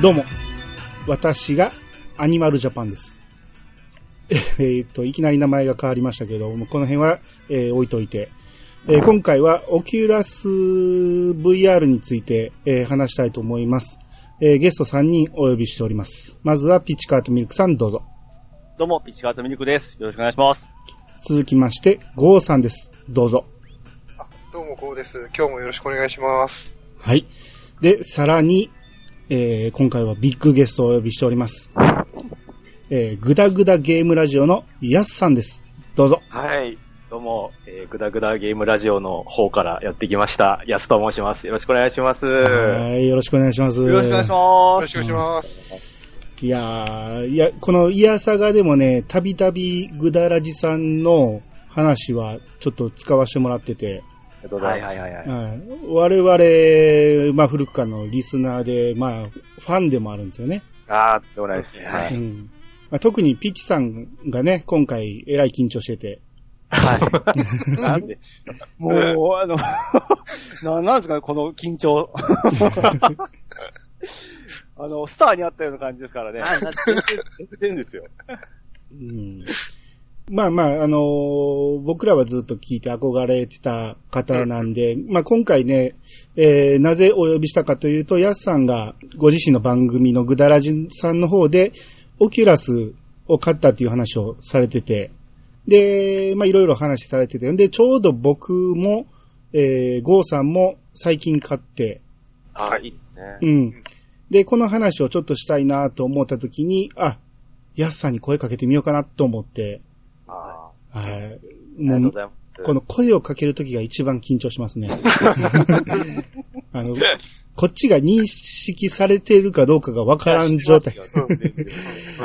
どうも。私がアニマルジャパンです。えーっと、いきなり名前が変わりましたけど、もうこの辺は、えー置いといて、えー今回はオキュラス VR について、えー話したいと思います。えーゲスト3人お呼びしております。まずはピッチカートミルクさんどうぞ。どうも、ピッチカートミルクです。よろしくお願いします。続きまして、ゴーさんです。どうぞ。どうも、こうです。今日もよろしくお願いします。はい。で、さらに、えー今回はビッグゲストをお呼びしております。えー、グダグダゲームラジオのヤスさんです。どうぞ。はい。どうも、えー、グダグダゲームラジオの方からやってきました。安と申します。よろしくお願いします。よはい、よろしくお願いします。ろしくお願いしよます。ろしくお願いします。いやー、いや、このイヤサガでもね、たびたびグダラジさんの話はちょっと使わせてもらってて、ありがとうございます。はいはいはい。はい我々、まあ古くからのリスナーで、まあファンでもあるんですよね。あー、でもないですね。はい。うんまあ、特にピッチさんがね、今回えらい緊張してて、はい。なんでもう、あの、な、なんですかね、この緊張。あの、スターにあったような感じですからね。全然ですよ。うんまあまあ、あのー僕らはずっと聞いて憧れてた方なんで、まあ今回ね、えーなぜお呼びしたかというと、ヤスさんがご自身の番組のグダラジさんの方で、オキュラスを買ったっていう話をされてて、で、まあいろいろ話されてて、で、ちょうど僕も、えーゴーさんも最近買って、あー、いいですね。うん。で、この話をちょっとしたいなと思った時に、あ、ヤスさんに声かけてみようかなと思って、あはい。もう。この声をかけるときが一番緊張しますね。あの、こっちが認識されているかどうかがわからん状態。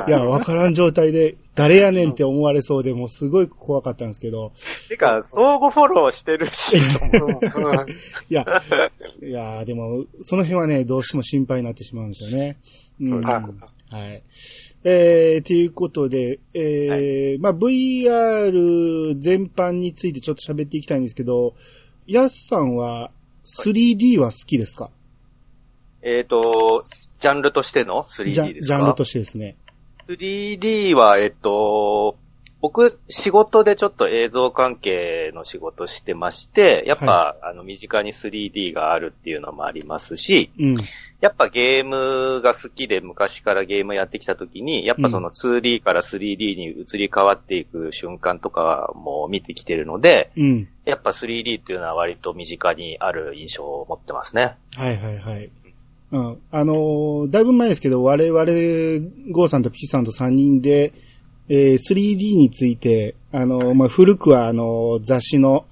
いや、わからん状態で、誰やねんって思われそうで、もうすごい怖かったんですけど、てか、相互フォローしてるし、いや、いや、でも、その辺はね、どうしても心配になってしまうんですよね。うん。はいはい。えー、ということで、えーまあ、VR 全般についてちょっと喋っていきたいんですけど、ヤスさんは 3D は好きですか、えっと、ジャンルとしてのジ 3D ャですか？ジャンルとしてですね。3D は、えっと、僕、仕事でちょっと映像関係の仕事してまして、やっぱ、あの、身近に 3D があるっていうのもありますし、うん。やっぱゲームが好きで昔からゲームやってきた時に、やっぱその 2D から 3D に移り変わっていく瞬間とかも見てきてるので、うん。やっぱ 3D っていうのは割と身近にある印象を持ってますね。はいはいはい。うん。あのーだいぶ前ですけど、我々、ゴーさんとピチさんと3人で、えー 3D について、あのーまあ、古くはあのー雑誌の、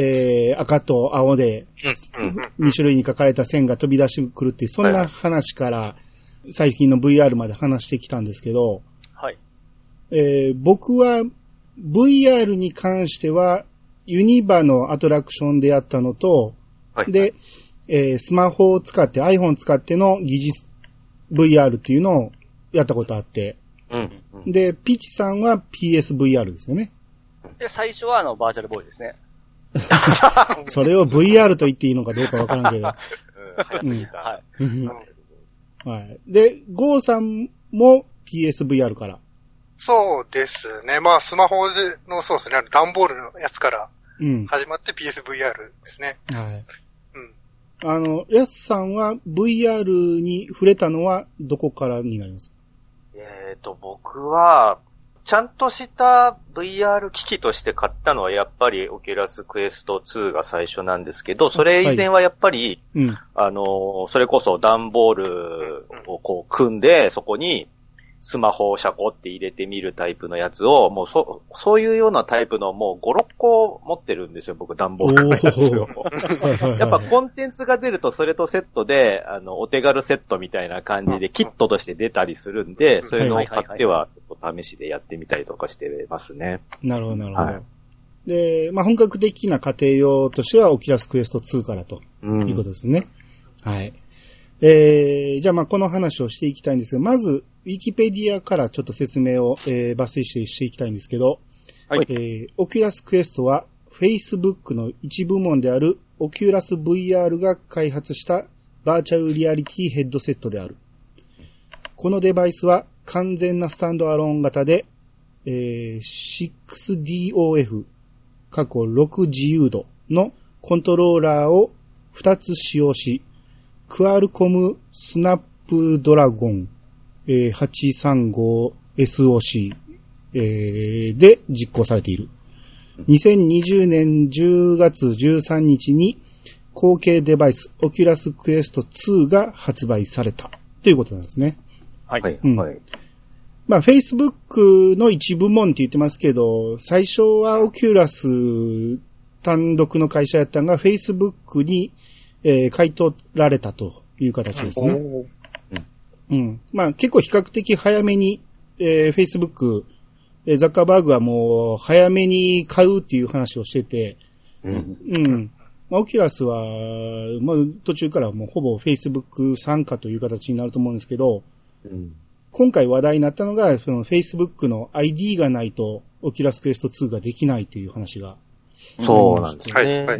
えー赤と青で、2種類に書かれた線が飛び出してくるっていう、そんな話から、最近の VR まで話してきたんですけど、はい。えー僕は VR に関しては、ユニバのアトラクションでやったのと、はい。で、えースマホを使って、iPhone 使っての疑似 VR っていうのをやったことあって、うん。うんで、ピチさんは PSVR ですよね。で、最初はあの、バーチャルボーイですね。それを VR と言っていいのかどうかわからんけど。うんはうんはい。で、ゴーさんも PSVR から。そうですね。まあ、スマホでの、そうですね。段ボールのやつからうん。始まって PSVR ですね。はい。うん。あの、ヤスさんは VR に触れたのはどこからになります？えっ、と、僕は、ちゃんとした VR 機器として買ったのはやっぱりオキュラスクエスト2が最初なんですけど、それ以前はやっぱり、うん。あの、それこそ段ボールをこう組んで、そこにスマホをシャコって入れてみるタイプのやつを、もうそ、そういうようなタイプのもう5、6個持ってるんですよ、僕段ボールのやつを。やっぱコンテンツが出るとそれとセットで、あの、お手軽セットみたいな感じでキットとして出たりするんで、そういうのを買っては、ちょっと試しでやってみたりとかしてますね。なるほど、なるほど。はいで、まあ、本格的な家庭用としては、オキュラスクエスト2からということですね。はい。えー、じゃあ、まあ、この話をしていきたいんですが、まず、ウィキペディアからちょっと説明を、えー抜粋してしていきたいんですけど、はいえー、オキュラスクエストは、Facebook の一部門である、オキュラス VR が開発したバーチャルリアリティヘッドセットである。このデバイスは完全なスタンドアローン型で、えー 6DOF、カッコ6自由度のコントローラーを2つ使用し、クアルコムスナップドラゴン、えー 835SOC、えーで実行されている。2020年10月13日に後継デバイス、オキュラスクエスト2が発売されたということなんですね。はい。はい、うんはい。まあ、Facebook の一部門って言ってますけど、最初はオキュラス単独の会社やったのが Facebook に、えー買い取られたという形ですね。うん。まあ、結構比較的早めに、えー Facebook、えーザッカーバーグはもう早めに買うっていう話をしてて、うん。うん。まあ、オキュラスは、まあ、途中からもうほぼ Facebook 参加という形になると思うんですけど、うん。今回話題になったのが、その Facebook の ID がないと、オキュラスクエスト2ができないという話が。そうなんですね。はい。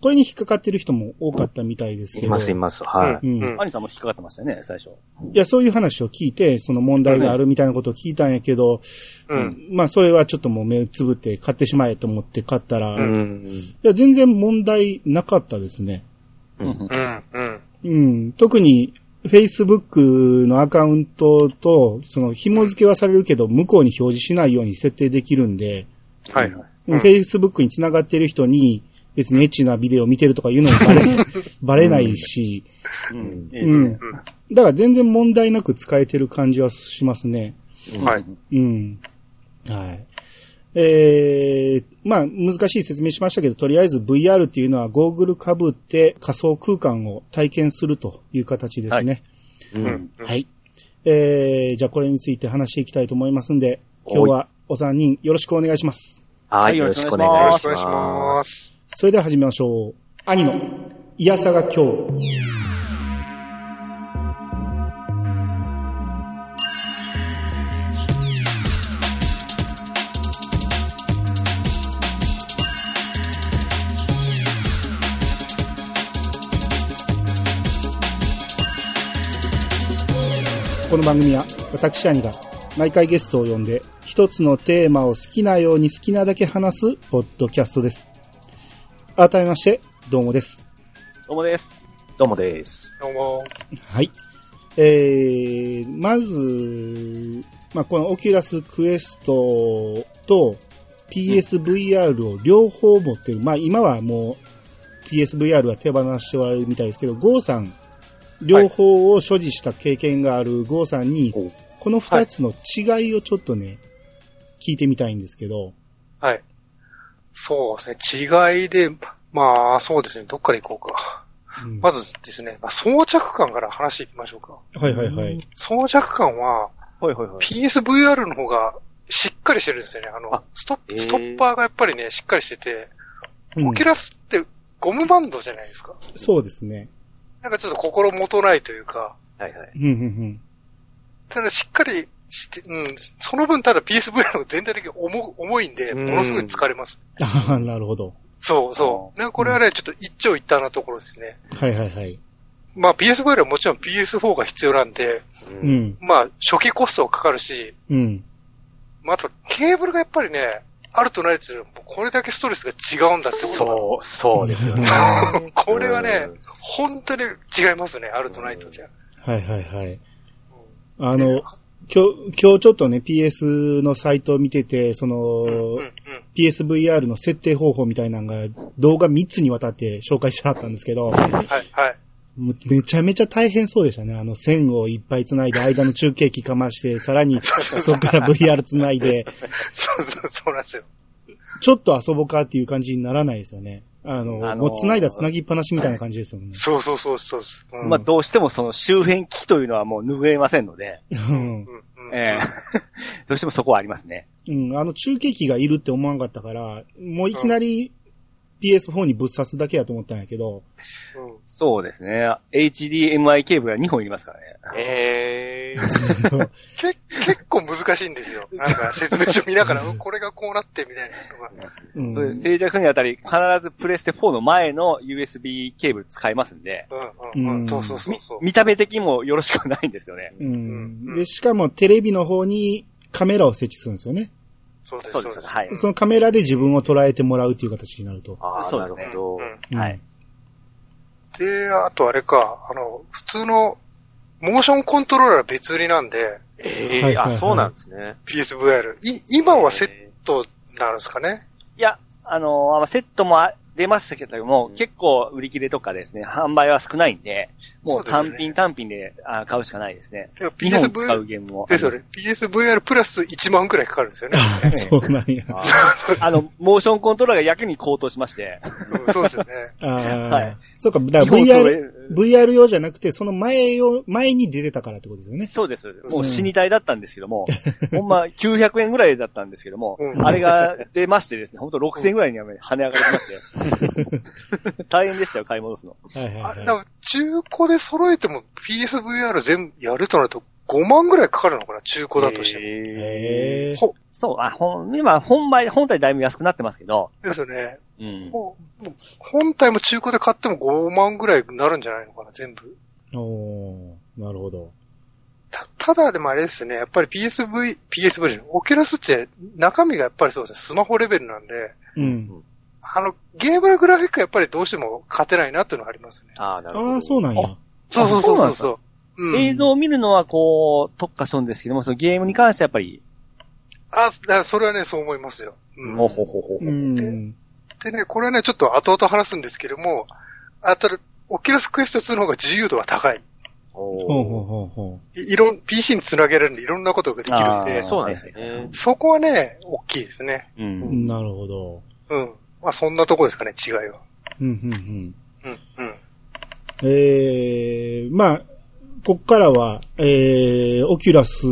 これに引っかかってる人も多かったみたいですけど。います、います。はい。うんうんアニさんも引っかかってましたよね、最初。いや、そういう話を聞いて、その問題があるみたいなことを聞いたんやけど、うん。まあ、それはちょっともう目つぶって買ってしまえと思って買ったら、ういん。や、全然問題なかったですね。うんうん。うん。うん。特に、Facebook のアカウントと、その紐付けはされるけど、向こうに表示しないように設定できるんで、はいはい。うん Facebook に繋がってる人に、別にエッチなビデオを見てるとかいうのもバレ、バレないし、うん。うんね。。だから全然問題なく使えてる感じはしますね。はい。うん。はい。えー、まあ、難しい説明しましたけど、とりあえず VR っていうのはゴーグル被って仮想空間を体験するという形ですね。う。うんん。はい。えー、じゃあこれについて話していきたいと思いますんで、今日はお三人よろしくお願いします。はい。よろしくおよ願いしま。ますす。それでは始めましょう。兄の、いやさが今日。この番組は私兄が毎回ゲストを呼んで一つのテーマを好きなように好きなだけ話すポッドキャストです。改めまして、どうもです。どうもです。どうもです。どうも。はい。えー、まず、まあ、このオキュラスクエストと PSVR を両方持ってる。まあ、今はもう PSVR は手放しておられるみたいですけど、ゴーさん、両方を所持した経験があるゴーさんに、おこの二つの違いをちょっとね、聞いてみたいんですけど、はい。そうですね。違いで、まあ、そうですね。どっから行こうか。うんまずですね、まあ、装着感から話していきましょうか。はいはいはい。装着感は、はいはいはい。PSVR の方がしっかりしてるんですよね。あの、あストップ、へーストッパーがやっぱりね、しっかりしてて、うんオキュラスってゴムバンドじゃないですか。そうですね。なんかちょっと心もとないというか、はいはい。うんうんただしっかりして、うん、その分ただ PSVR の全体的に重重いんで、うんものすごい疲れます。うん。ああ、なるほど。そうそう。なんかこれはね、ちょっと一長一短なところですね。はいはいはい。まあ PSVR はもちろん PS4 が必要なんで、う。うんん。まあ初期コストはかかるし、うん。まああとケーブルがやっぱりね、あるとないと、これだけストレスが違うんだってことがそう、そうですよね。これはねうん、本当に違いますね、あるとないとじゃ。はいはいはい。うんあの、今日、今日ちょっとね、PS のサイトを見てて、その、うんうんうん PSVR の設定方法みたいなのが動画3つにわたって紹介してあったんですけど、はい、はい。めちゃめちゃ大変そうでしたね。あの線をいっぱい繋いで、間の中継機かまして、さらにそこから VR 繋いで、そうそう、そうなんですよ。ちょっと遊ぼうかっていう感じにならないですよね。あの、あのーもう繋いだ繋ぎっぱなしみたいな感じですよね。そうそうそうそう。うんまあ、どうしてもその周辺機器というのはもう拭えませんので、うんええどうしてもそこはありますね。うん、あの中継機がいるって思わなかったから、もういきなり PS4 にぶっ刺すだけやと思ったんやけど、うんそうですね。HDMI ケーブルが2本いりますからね。えー、け結構難しいんですよ。なんか説明書見ながら、うんこれがこうなってみたいなのが。うんそれ静寂するにあたり、必ずプレステ4の前の USB ケーブル使いますんで、うんうんう。うんんそうそうそうみそう。見た目的にもよろしくないんですよね。うんで、しかもテレビの方にカメラを設置するんですよね。そうです、そううですす。はい。そのカメラで自分を捉えてもらうっていう形になると。ああ、なそうですねるほど。はい。で、あとあれか、あの、普通の、モーションコントローラー別売りなんで、ええはいはいはいあ、そうなんですね。PSVR。い、今はセットなんですかね？いや、あのーセットもあ出ましたけども、結構売り切れとかですね、販売は少ないんで、もう単品単品であ買うしかないですね。でも日本使う PSV、ゲームも。ですよね。PSVR プラス1万くらいかかるんですよね。そうなんや。ああの、モーションコントローラーがやけに高騰しまして。うんそうですよね。はいそうか、だから VR れ、VR 用じゃなくて、その前を、前に出てたからってことですよね。そうです。もう死に体だったんですけども、ほんま900円ぐらいだったんですけども、うんあれが出ましてですね、ほんと6000円ぐらいには跳ね上がりまして、大変でしたよ、買い戻すの。はいはいあれ、はだから中古で揃えても PSVR 全部やるとなると5万ぐらいかかるのかな中古だとしても。へそう、あ、ほん、今、本売、本体だいぶ安くなってますけど、ですよね。うん。もう本体も中古で買っても5万ぐらいになるんじゃないのかな、全部。おーなるほど。た、ただでもあれですね、やっぱり PSV、PSV じゃないオキュラスって中身がやっぱりそうですね、スマホレベルなんで、うん。あの、ゲームのグラフィックはやっぱりどうしても勝てないなっていうのはありますね。ああ、なるほど。ああ、そうなんや。そうそうそうそうあそそう。うん映像を見るのはこう、特化しとんですけども、そのゲームに関してはやっぱり、あ、だそれはね、そう思いますよ。うんほほほほ。うん。でね、これはね、ちょっと後々話すんですけども、あたる、オキュラスクエスト2の方が自由度が高い。おーほうほうほうほいいろん、PC につなげられるんでいろんなことができるんでそうなんですよね。そこはね、大きいですね。う。う。ん。なるほど。うん。まあそんなとこですかね、違いは。うん、うん、うん。うん、うん。えー、まあ、こっからは、えー、オキュラス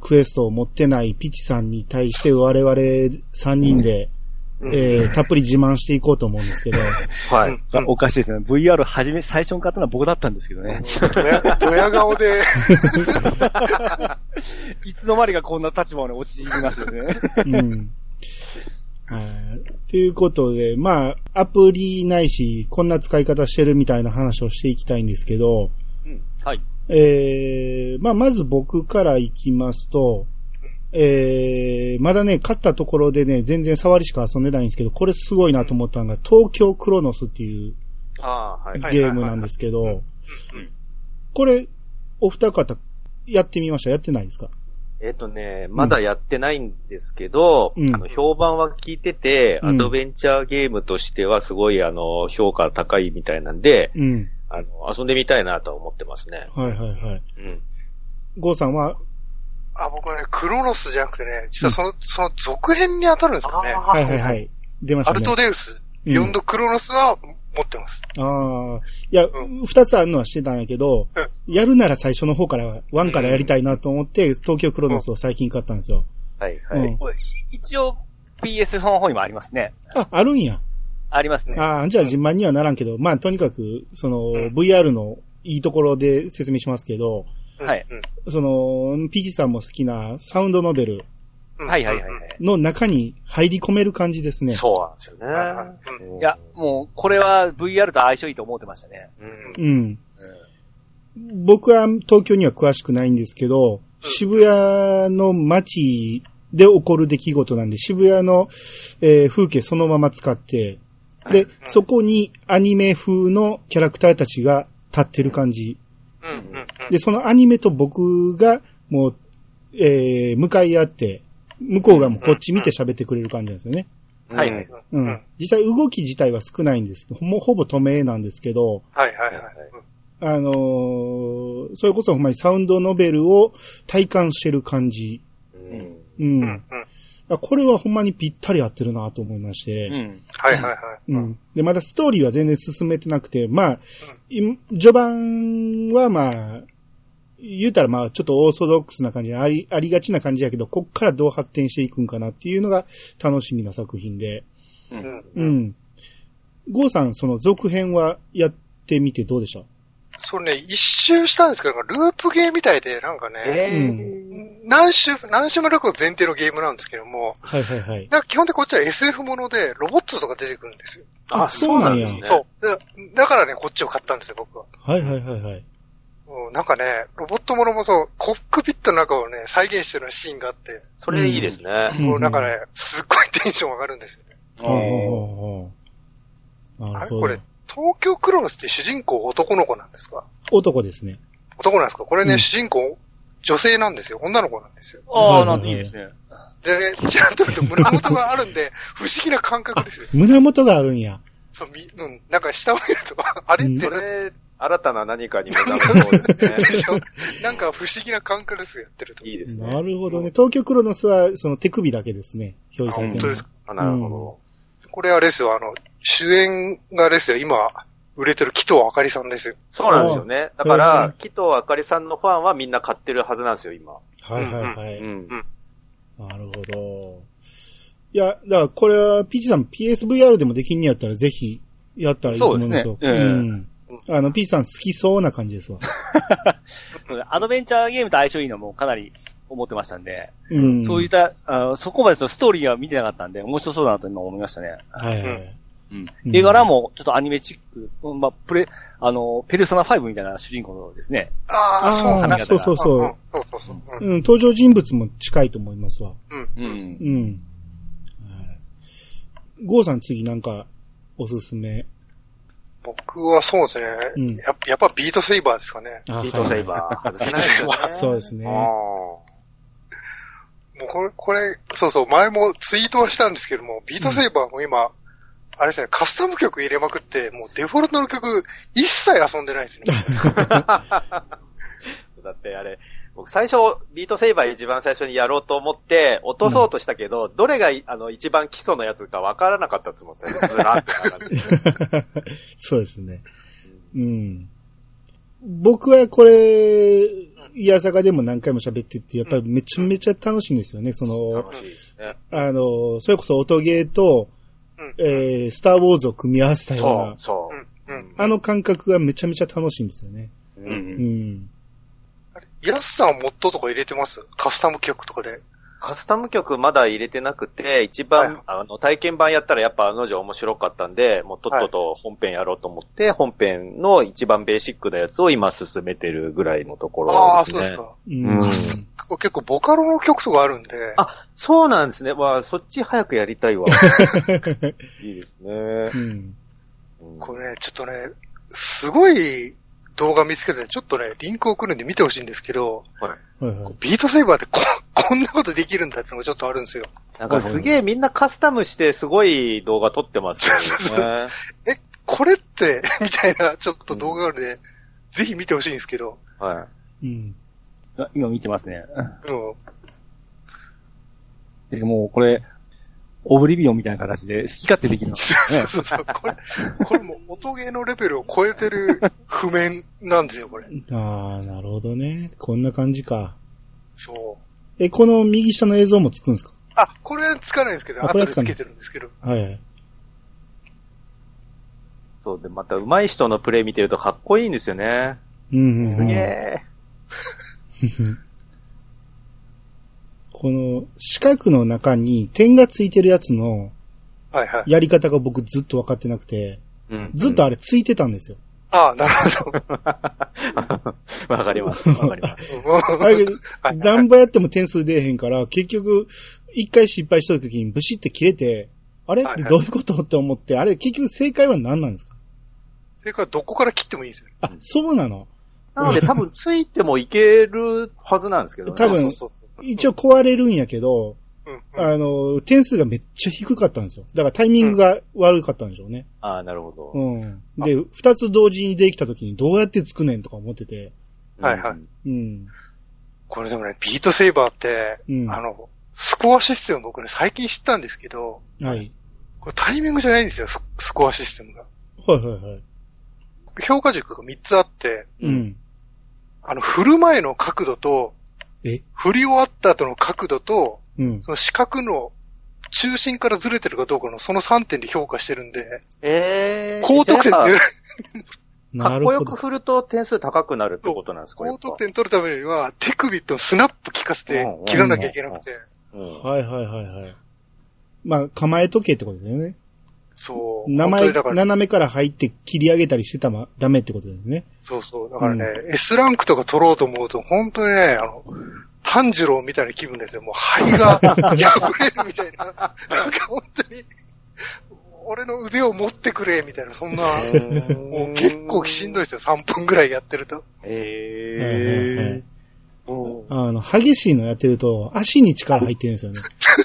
クエストを持ってないピチさんに対して我々3人で、うんえー、たっぷり自慢していこうと思うんですけど、はい。うんおかしいですね。VR 初め、最初に買ったのは僕だったんですけどね。ドヤ、顔で、いつの間にかこんな立場に陥りましたよね。うん。はい。ということで、まあ、アプリないし、こんな使い方してるみたいな話をしていきたいんですけど、うん。はい。えー、まあ、まず僕から行きますと、えー、まだね、勝ったところでね、全然触りしか遊んでないんですけど、これすごいなと思ったのが、東京クロノスっていうゲームなんですけどうん、これ、お二方、やってみました？やってないですか？えっとね、まだやってないんですけど、うんあの、評判は聞いてて、うんアドベンチャーゲームとしてはすごい、あの、評価高いみたいなんで、うん。あの、遊んでみたいなとは思ってますね。はいはいはい。うん。ゴーさんは、あ、僕はね、クロノスじゃなくてね、実はその、その続編に当たるんですかね。はいはいはい。出ましたね。アルトデウス、うんヨンドクロノスは持ってます。ああ。いや、う二、つあるのはしてたんやけど、やるなら最初の方から、ワンからやりたいなと思って、東京クロノスを最近買ったんですよ。はい、はい。一応 PS の方にもありますね。あ、あるんや。ありますね。ああ、じゃあ自慢にはならんけど、まあとにかく、その、うん VR のいいところで説明しますけど、うんはい。うんその、ピチさんも好きなサウンドノベルうんはいはいはいはい。の中に入り込める感じですね。そうなんですよね。はいはいうんいや、もう、これは VR と相性いいと思ってましたね。うんうん。僕は東京には詳しくないんですけど、渋谷の街で起こる出来事なんで、渋谷の、えー風景そのまま使って、で、そこにアニメ風のキャラクターたちが立ってる感じ。で、そのアニメと僕がもう、えー向かい合って、向こうがもうこっち見て喋ってくれる感じなんですよね。はいはい。うん。うん実際動き自体は少ないんですけど、もうほぼ透明なんですけど、はいはいはい。あのーそれこそほんまにサウンドノベルを体感してる感じ。うんううんこれはほんまにぴったり合ってるなと思いまして。うん。はいはいはい。うん。で、まだストーリーは全然進めてなくて、まあ、い序盤はまあ、言うたらまあちょっとオーソドックスな感じであり、ありがちな感じやけど、こっからどう発展していくんかなっていうのが楽しみな作品で。うん。うん。ゴーさん、その続編はやっってみてどうでした？それね、一周したんですけど、ループゲーみたいで、なんかね、え何周、何周もループ前提のゲームなんですけども、はいはいはい。だから基本的にこっちは SF もので、ロボットとか出てくるんですよ。あそうなんやですねそう。だだからね、こっちを買ったんですよ、僕は。はいはいはいはい。うんなんかね、ロボットものもそう、コックピットの中をね、再現してるシーンがあって、それいいですね。うんもうなんかね、すっごいテンション上がるんですよね。ほうほうほうほうなるほど。あれこれ、東京クロノスって主人公男の子なんですか？男ですね。男なんですか？これね、うん主人公、女性なんですよ。女の子なんですよ。ああ、なんでいいですね。でね、ちゃんと見ると胸元があるんで、不思議な感覚ですよ。胸元があるんや。そう、み、うん、なんか下を見ると、あれ？ってそな、れ、新たな何かに目覚めそうですね なんか不思議な感覚ですよ、やってると。いいですね。なるほどね。東京クロノスは、その手首だけですね。表示されてる本当ですか？あなるほこれあれですよ、あの、主演があれですよ、今、売れてる紀藤あかりさんですよ。ど。そうなんですよね。だかへらー、紀藤あかりさんのファンはみんな買ってるはずなんですよ、今。はいはいはい。うん。なるほど。いや、だからこれは、ピーチさん PSVR でもできんねやったらぜひやったらいいと思うんですよ。そうですねうん。あの、ピーチさん好きそうな感じですわ。アドベンチャーゲームと相性いいのもかなり思ってましたんで、うん。そういった、あそこまでそのストーリーは見てなかったんで、面白そうだなと今思いましたね。はいはい。うんうん絵柄もちょっとアニメチック、うんまあ、プレ、あの、ペルソナ5みたいな主人公ですね。ああ、そうなんだ。ああ、そうそうそう。そうそう登場人物も近いと思いますわ。うん。ううん。ん。うん。はいゴーさん次なんか、おすすめ？僕はそうですね、うんやっぱ。やっぱビートセイバーですかね。あビートセイバー。外せないですよねそうですねもうこれ、これ、そうそう、前もツイートはしたんですけども、ビートセイバーも今、あれですね、カスタム曲入れまくって、もうデフォルトの曲一切遊んでないですね。だってあれ、僕最初、ビートセイバー一番最初にやろうと思って、落とそうとしたけど、どれがいあの一番基礎のやつか分からなかったですもん、それずら そうですね。うん。僕はこれ、いやさかでも何回も喋ってて、やっぱりめちゃめちゃ楽しいんですよね。その、楽しいですね。あの、それこそ音ゲーと、うんえー、スターウォーズを組み合わせたようそうな、、そううん。うん。あの感覚がめちゃめちゃ楽しいんですよね。う。うん。うんん。ヤスさんはモッドとか入れてます？カスタム曲とかで。カスタム曲まだ入れてなくて、一番、はいあの、体験版やったらやっぱあの女面白かったんで、もうとっとと本編やろうと思って、本編の一番ベーシックなやつを今進めてるぐらいのところですね。ああ、そうですか。うん。うん結構ボカロの曲とかあるんで。あ、そうなんですね。わあ、そっち早くやりたいわ。いいですね。うん。うんこれね、ちょっとね、すごい動画見つけて、ちょっとね、リンク送るんで見てほしいんですけど、はいはい。ビートセイバーってこ、こんなことできるんだってのがちょっとあるんですよ。なんかすげえみんなカスタムしてすごい動画撮ってますよね。え、これって、みたいな、ちょっと動画があるんで、ぜひ見てほしいんですけど、はうん。あ今見てますね。うん。でもうこれ、オブリビオンみたいな形で好き勝手できるの。そうそうそう。これ、これもう音ゲーのレベルを超えてる譜面なんですよ、これ。ああ、なるほどね。こんな感じか。そう。え、この右下の映像もつくんですか？あ、これつかないんですけど、あ後でつけてるんですけど。はいはい。そうで、また上手い人のプレイ見てるとかっこいいんですよね。うんうんうん。すげえ。この四角の中に点がついてるやつのはいはい。やり方が僕ずっと分かってなくて、うんずっとあれついてたんですよ。ああ、なるほど。わかります。わかります。あれ、はい何倍やっても点数出えへんから、結局、一回失敗した時にブシって切れて、あれ？はいはいどういうこと？って思って、あれ結局正解は何なんですか？それからどこから切ってもいいんですよ。あ、そうなの？なので多分ついてもいけるはずなんですけどね。多分そうそうそう。一応壊れるんやけど。あの、点数がめっちゃ低かったんですよ。だからタイミングが悪かったんでしょうね。ああ、なるほど。うん。で、二つ同時にできた時にどうやってつくねんとか思ってて。はいはいうん。これでもね、ビートセイバーって、うんあの、スコアシステム僕ね、最近知ったんですけど、はい。これタイミングじゃないんですよ、ススコアシステムが。はいはいはい。評価軸が3つあって、うん。あの、振る前の角度と、え？振り終わった後の角度と、うん。その四角の中心からずれてるかどうかのその3点で評価してるんで、ええー。高得点じゃあ出る。かっこよくど。振ると点数高くなるってことなんですか高得点取るためには、手首とスナップ効かせて切らなきゃいけなくて。うんはいはいはいはい。まあ、構えとけってことだよね。そう。名前、本当にだから、斜めから入って切り上げたりしてたらダメってことだよね。そうそう。だからね、S ランクとか取ろうと思うと、本当にね、あの、炭治郎みたいな気分ですよ。もう肺が 破れるみたいな。なんか本当に、俺の腕を持ってくれ、みたいな、そんな、もう結構しんどいですよ。3分ぐらいやってると。へもあの、激しいのやってると、足に力入ってるんですよね。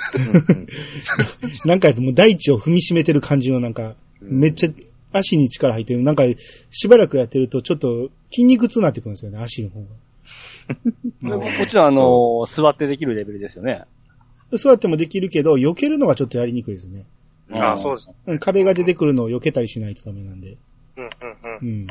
なんかもう大地を踏みしめてる感じのなんか、めっちゃ足に力入ってる。なんか、しばらくやってるとちょっと筋肉痛になってくるんですよね、足の方ももちろん、あの、座ってできるレベルですよね。が。座ってもできるけど、避けるのがちょっとやりにくいですね。う、ああ、そうです。うん壁が出てくるのを避けたりしないとダメなんで。うんうんうん。うん。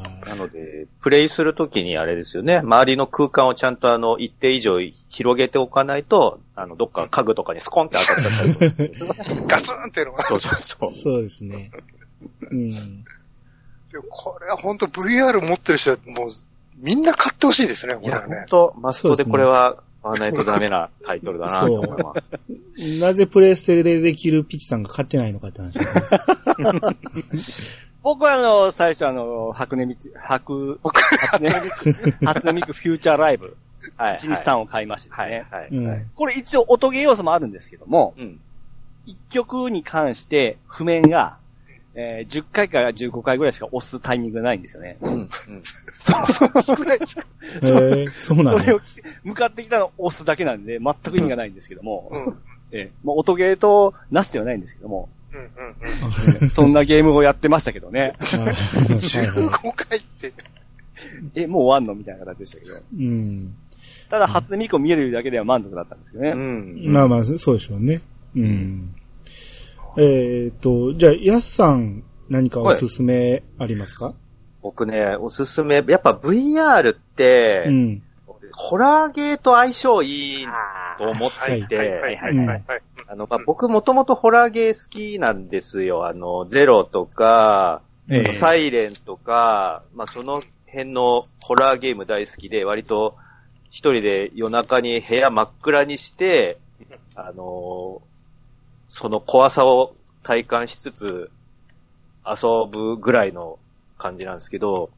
はいなので、プレイするときにあれですよね、周りの空間をちゃんとあの、一定以上広げておかないと、あの、どっか家具とかにスコンって当たっちゃったりとか。ガツンっていうのが。そうそうそう。そうですね。うん。でもこれは本当 VR 持ってる人はもう、みんな買ってほしいですね、これはね。本当マストでこれは買わないとダメなタイトルだなと思います。なぜプレイステでできるピチさんが買ってないのかって話。僕はあの、最初あの、白根道、白、初音ミク、初音ミクフューチャーライブ、はい。1、2、3を買いましてはい。ね。はい。はいうん。これ一応音ゲー要素もあるんですけども、うん。1曲に関して譜面が、えー10回から15回ぐらいしか押すタイミングがないんですよね。うん。うん。少ないです。へえそうなんだ。それを向かってきたのを押すだけなんで、全く意味がないんですけども、うん。うんえーまあ、音ゲーとなしではないんですけども、そんなゲームをやってましたけどね。15回って。え、もう終わんのみたい。な形でしたけど。うん。ただ、初音ミクを見えるだけでは満足だったんですけどね。うん。まあまあ、そうでしょうね。うん。えーっと、じゃあ、ヤスさん、何かおすすめありますか、僕ね、おすすめ、やっぱ VR って、うん。ホラーゲーと相性い。い。と思っはい。てい。はい。はい。て、はい。はい。はい。あの、まあ、僕もともとホラーゲー好きなんですよ。あの、ゼロとか、ええ。サイレンとか、まあ、その辺のホラーゲーム大好きで、割と一人で夜中に部屋真っ暗にして、あのその怖さを体感しつつ遊ぶぐらいの感じなんですけど、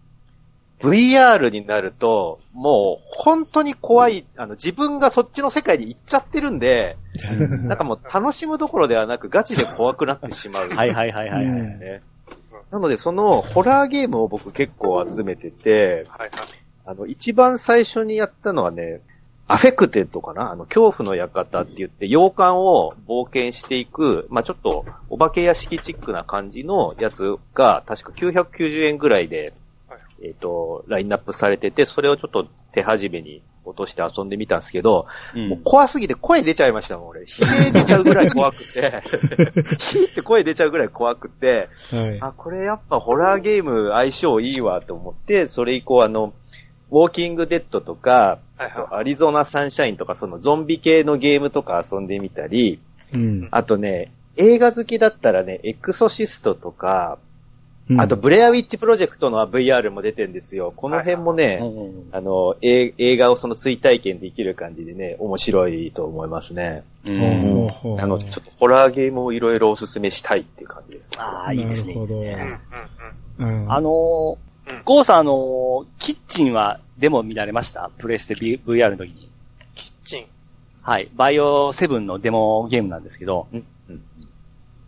VR になると、もう本当に怖い、あの自分がそっちの世界に行っちゃってるんで、なんかもう楽しむどころではなくガチで怖くなってしまう。はいはいはいはい。うんね。なのでそのホラーゲームを僕結構集めてて。あの一番最初にやったのはね、アフェクテッドかな？あの、恐怖の館って言って、洋館を冒険していく、まあちょっと、お化け屋敷チックな感じのやつが、確か990円ぐらいで、はいえっ、と、ラインナップされてて、それをちょっと手始めに落として遊んでみたんですけど、うんもう怖すぎて声出ちゃいましたもん、俺。悲鳴出ちゃうぐらい怖くて、ヒーって声出ちゃうぐらい怖くて、はい。あ、これやっぱホラーゲーム相性いいわと思って、それ以降あの、ウォーキングデッドとか、はいはいアリゾナサンシャインとか、そのゾンビ系のゲームとか遊んでみたり、うん。あとね、映画好きだったらね、エクソシストとか、うんあと、ブレアウィッチプロジェクトの VR も出てるんですよ。この辺もね、あの、え映画をその追体験できる感じでね、面白いと思いますね。うんほうほうなので、ちょっとホラーゲームをいろいろおすすめしたいっていう感じです。ああ、いいですね。なるほどあのゴーさん、あのーキッチンはデモ見られました？プレステ V- VR の時に。キッチン？はい。バイオ7のデモゲームなんですけど、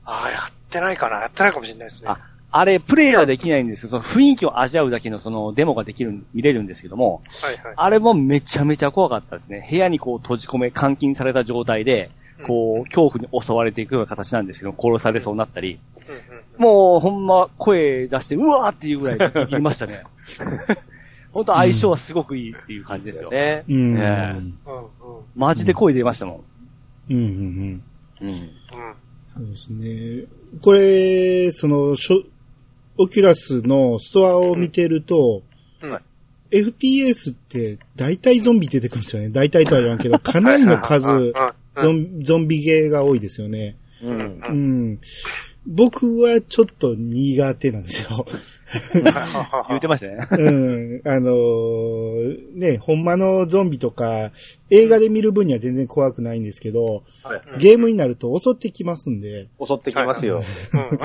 ああ、やってないかな。やってないかもしれないですね。ああれ、プレイはできないんですけど、その雰囲気を味わうだけのそのデモができる、見れるんですけども、はいはい。あれもめちゃめちゃ怖かったですね。部屋にこう閉じ込め、監禁された状態で、こう、恐怖に襲われていくような形なんですけど、殺されそうになったり、もうほんま声出して、うわーっていうぐらい言いましたね。本当相性はすごくいいっていう感じですよ。ね。うん。ねうんうんマジで声出ましたもうん。うん。ん。うん。うんそうですね。これ、その、しょ、オキュラスのストアを見てると、うん FPS って大体ゾンビ出てくるんですよね。大体とは言わんけど、かなりの数、うんゾンゾンビゲーが多いですよね。うん。うん。僕はちょっと苦手なんですよ。言うてましたね。うん。あのーね、ほんまのゾンビとか、映画で見る分には全然怖くないんですけど、はいゲームになると襲ってきますんで、襲ってきますよ。うん。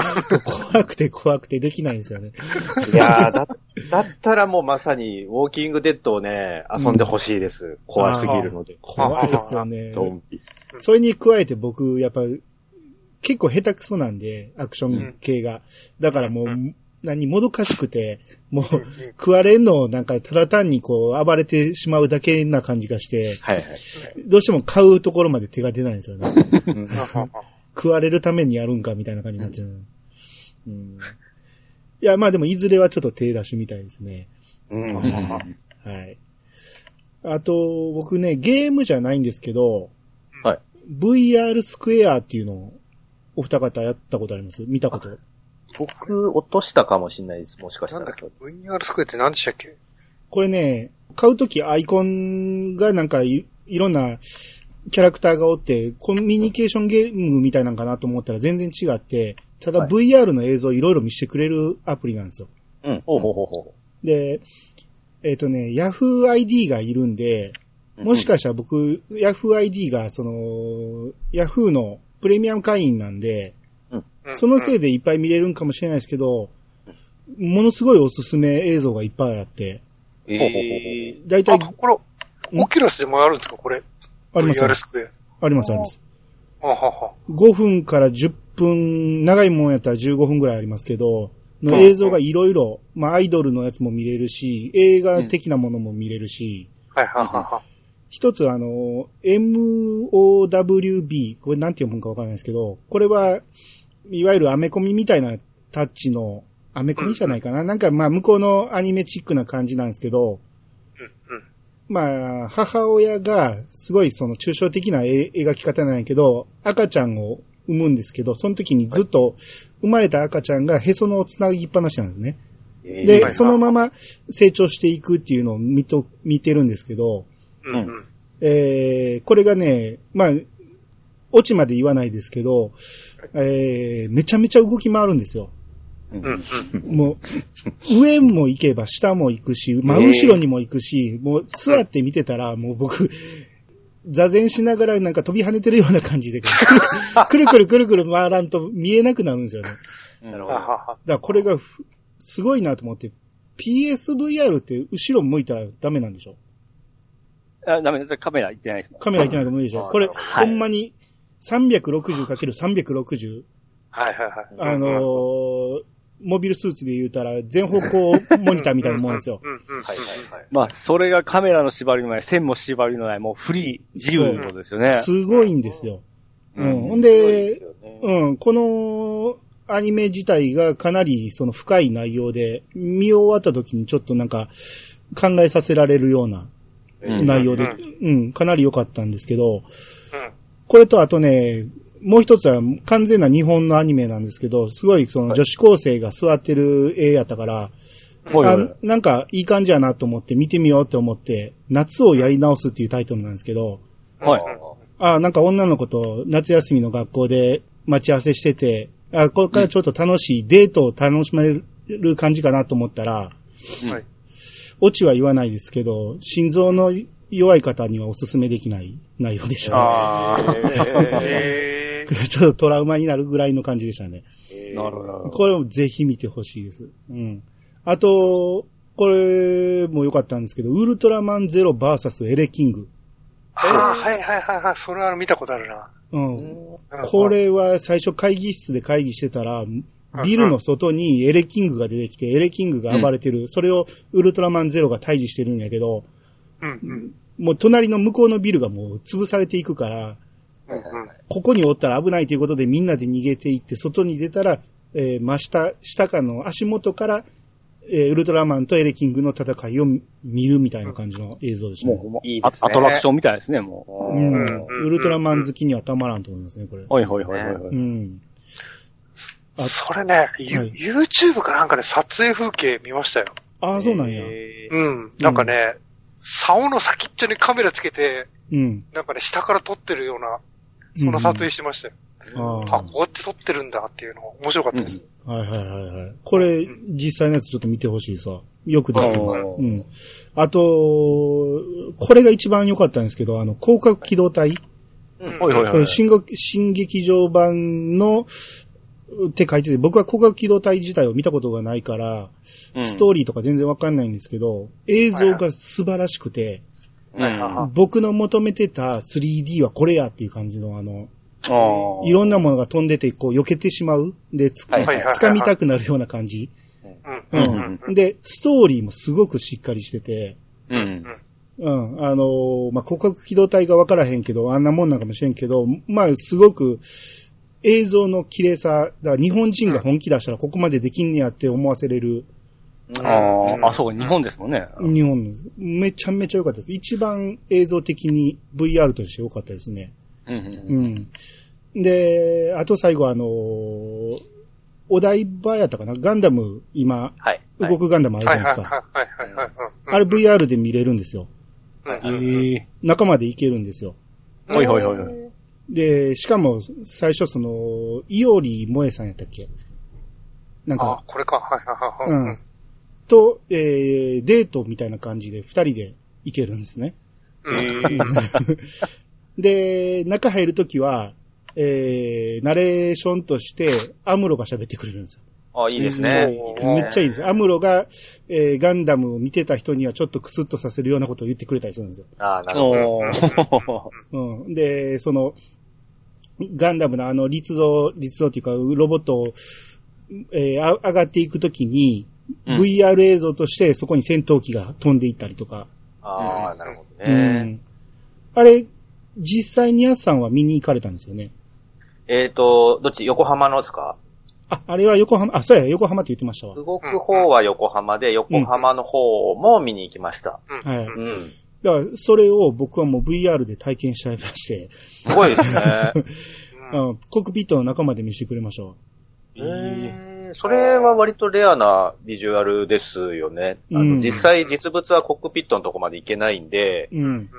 怖くて怖くてできないんですよね。いやーだ、だったらもうまさに、ウォーキングデッドをね、遊んでほしいです。怖すぎるので。怖いですよね。ゾンビ。それに加えて僕、やっぱ、結構下手くそなんで、アクション系が。だからもう、う何、もどかしくて、もう、食われんのをなんか、ただ単にこう、暴れてしまうだけな感じがして、はいはい。どうしても買うところまで手が出ないんですよね。うん食われるためにやるんか、みたいな感じになっちゃう。うん。いや、まあでも、いずれはちょっと手出しみたいですね。うんはい。あと、僕ね、ゲームじゃないんですけど、はい。VR スクエアっていうのを、お二方やったことあります？見たこと？僕、落としたかもしれないです。もしかしたらなんだっ。け ?VR スクエアって何でしたっけ？これね、買うときアイコンがなんかいいろんなキャラクターがおって、コミュニケーションゲームみたいなんかなと思ったら全然違って、ただはい VR の映像いろいろ見せてくれるアプリなんですよ。うん。ほうほうほうほで、えっ、とね、Yahoo ID がいるんで、う。もしかしたら僕、Yahoo ID がその、Yahoo のプレミアム会員なんで、そのせいで、でいっぱい見れるんかもしれないですけど、ものすごいおすすめ映像がいっぱいあって、えー、だいたいあ、これ、オキュラスでもあるんですか？これ。あります VR スクエありますあります。ア。ははは。5分から10分、長いもんやったら15分ぐらいありますけど、のうん映像がいろいろ、まあアイドルのやつも見れるし、映画的なものも見れるし、はいはいはいは一つあの、MOWB、これなんて読むんかわからないですけど、これは、いわゆるアメコミみたいなタッチの、アメコミじゃないかな、なんかまあ向こうのアニメチックな感じなんですけど。まあ、母親が、すごいその抽象的な絵描き方なんやけど、赤ちゃんを産むんですけど、その時にずっと、生まれた赤ちゃんがへその緒をつなぎっぱなしなんですね。で、えーそのまま成長していくっていうのを見と、見てるんですけど、うんうん。えー、これがね、まあ、オチまで言わないですけど、えー、めちゃめちゃ動き回るんですよ。もう、上も行けば下も行くし、真後ろにも行くし、もう座って見てたら、もう僕、座禅しながらなんか飛び跳ねてるような感じで、くるくるくるくる回らんと見えなくなるんですよね。だかなるほど。ははは。らこれがふすごいなと思って、PSVR って後ろ向いたらダメなんでしょ？あダメだ、カメラ行ってないですもん。カメラいけないと無理でしょ？これ、はいほんまに 360×360、はいはいはい。あのーモビルスーツで言うたら全方向モニターみたいなもんですよ。うんうんうん。はいはいはい。まあ、それがカメラの縛りのない、線も縛りのない、もうフリー、自由ってことですよね。すごいんですよ。うん。うんほんで、うん、このアニメ自体がかなりその深い内容で、見終わった時にちょっとなんか考えさせられるようなうん内容で、ううん、かなり良かったんですけど、うんこれとあとね、もう一つは完全な日本のアニメなんですけど、すごいその女子高生が座ってる絵やったから、あほい。なんかいい感じやなと思って見てみようと思って、夏をやり直すっていうタイトルなんですけど、はい。あなんか女の子と夏休みの学校で待ち合わせしてて、あこれからちょっと楽しい、デートを楽しめる感じかなと思ったら、うん。はい。オチは言わないですけど、心臓の弱い方にはおすすめできない内容でしたね。ちょっとトラウマになるぐらいの感じでしたね。ーなるほど。これもぜひ見てほしいです。うん。あと、これも良かったんですけど、ウルトラマンゼロバーサスエレキング。ああ、はいはいはいはい。それは見たことあるな。うん。うんこ、れは最初会議室で会議してたら、ビルの外にエレキングが出てきて、エレキングが暴れてる。それをウルトラマンゼロが退治してるんやけど、うんうん。もう隣の向こうのビルがもう潰されていくから。ここにおったら危ないということでみんなで逃げていって、外に出たら、えー真下、下かの足元から、えーウルトラマンとエレキングの戦いを見るみたいな感じの映像でしたね。もう、もういいですねアアトラクションみたいですね、もうんうんウルトラマン好きにはたまらんと思いますね、これう。。はいはいはいはいはうい。ん。あそれね、ユはい YouTube かなんかで撮影風景見ましたよ。ああ、そうなんや。えーうん。なんかね、竿の先っちょにカメラつけて、うん。なんかね、下から撮ってるような、そんな撮影してましたよ。ああ、こうやって撮ってるんだっていうの面白かったです。あ。はいはいはいはい。これ、実際のやつちょっと見てほしいさ。よくできてる。あーうん。あと、これが一番良かったんですけど、あの、広角機動隊。うんほいほいほいこれ新劇場版の、って書いてて、僕は広角機動隊自体を見たことがないから、うんストーリーとか全然わかんないんですけど、映像が素晴らしくて、僕の求めてた 3D はこれやっていう感じの、あの。いろんなものが飛んでて、こう、避けてしまう。で、つ、はいはいはい掴みたくなるような感じ。うん。で、ストーリーもすごくしっかりしてて、うん。うん。あのーまあ、広角機動隊がわからへんけど、あんなもんなんかもしれんけど、まあ、すごく、映像の綺麗さ、だ日本人が本気出したらここまでできんねやって思わせれる、ああ、あ、そうか、日本ですもんね。日本の、めちゃめちゃ良かったです。一番映像的に VR として良かったですね。うんうん。で、あと最後あのーお台場やったかな？ガンダム、今、はい。動くガンダムあるじゃはいないですか。はいはいはいはいはい。あれ VR で見れるんですよ。うんうんええ。中まで行けるんですよ。ほいほいほいほい。で、しかも、最初その、イオリ萌えさんやったっけ？なんあか、、これか。はいはいはい。うん。と、えー、デートみたいな感じで二人で行けるんですね。うん。で、中入るときは、えー、ナレーションとして、アムロが喋ってくれるんですよ。あ、いいですね。うんめっちゃいいです。アムロが、えー、ガンダムを見てた人にはちょっとクスッとさせるようなことを言ってくれたりするんですよ。あなるほど。うん。で、その、ガンダムのあの、立像、立像っていうか、ロボットを、えーあ上がっていくときに、うん VR 映像としてそこに戦闘機が飛んでいったりとか。ああ、なるほどうね。ん。あれ、実際にやすさんは見に行かれたんですよね。えっと、どっち？横浜のですか？あ、あれは横浜、あ、そうや、横浜って言ってましたわ。動く方は横浜で、横浜の方も見に行きました。はい。うんうん。だから、それを僕はもう VR で体験しちゃいまして、すごいですね。う んうん、コックピットの中まで見せてくれましたわ。えーそれは割とレアなビジュアルですよね。あの、うん実際実物はコックピットのとこまで行けないんで、うん。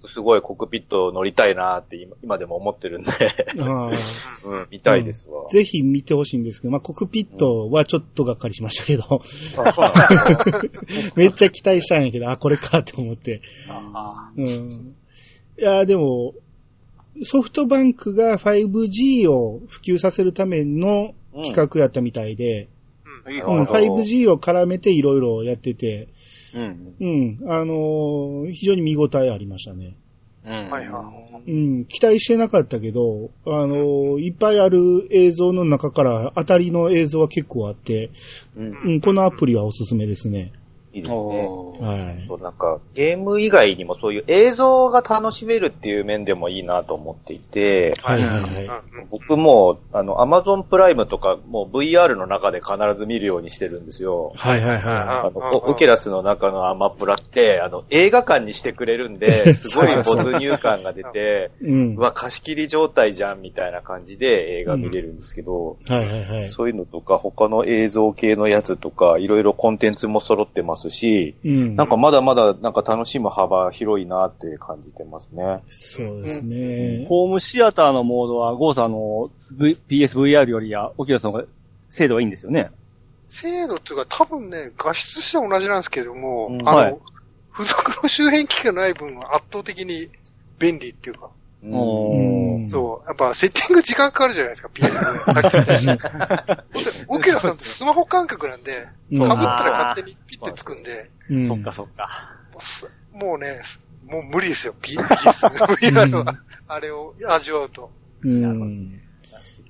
僕すごいコックピット乗りたいなって今今でも思ってるんで、うん、見たいですわ。ぜひ見てほしいんですけど、まあ、コックピットはちょっとがっかりしましたけど、めっちゃ期待したんやけど、あ、これかって思って。あうん。いや、でも、ソフトバンクが 5G を普及させるための企画やったみたいで、うん、なるほど 5G を絡めていろいろやってて、うん。うん、あのー非常に見応えありましたね。うん。はいはい。うん、期待してなかったけど、あのーいっぱいある映像の中から当たりの映像は結構あって、うん、うん、このアプリはおすすめですね。いいですね。そうなんか、ゲーム以外にもそういう映像が楽しめるっていう面でもいいなと思っていて、はいはいはい。僕も、あの、アマゾンプライムとか、もう VR の中で必ず見るようにしてるんですよ。はいはいはあの、オオケラスの中のアマプラって、あの、映画館にしてくれるんで、すごい没入感が出て、い。うん。はうわ、貸し切り状態じゃん、みたいな感じで映画見れるんですけど、いはいはい。そういうのとか、他の映像系のやつとか、いろいろコンテンツも揃ってますし、うん。なんかまだまだなんか楽しむ幅広いなって感じてますね。そうですね。ホームシアターのモードは、ゴーさんの v PSVR よりや、オキラさんが精度はいいんですよね。精度っていうか多分ね、画質としては同じなんですけども、うんあの、はい付属の周辺機器がない分は圧倒的に便利っていうか、そう、やっぱセッティング時間かかるじゃないですか、PS で。オケラさんってスマホ感覚なんで、うん被ったら勝手にピッてつくんで、うんそっかそっか。すもうね、もう無理ですよ、PS。VR は、あれを味わうと。うん。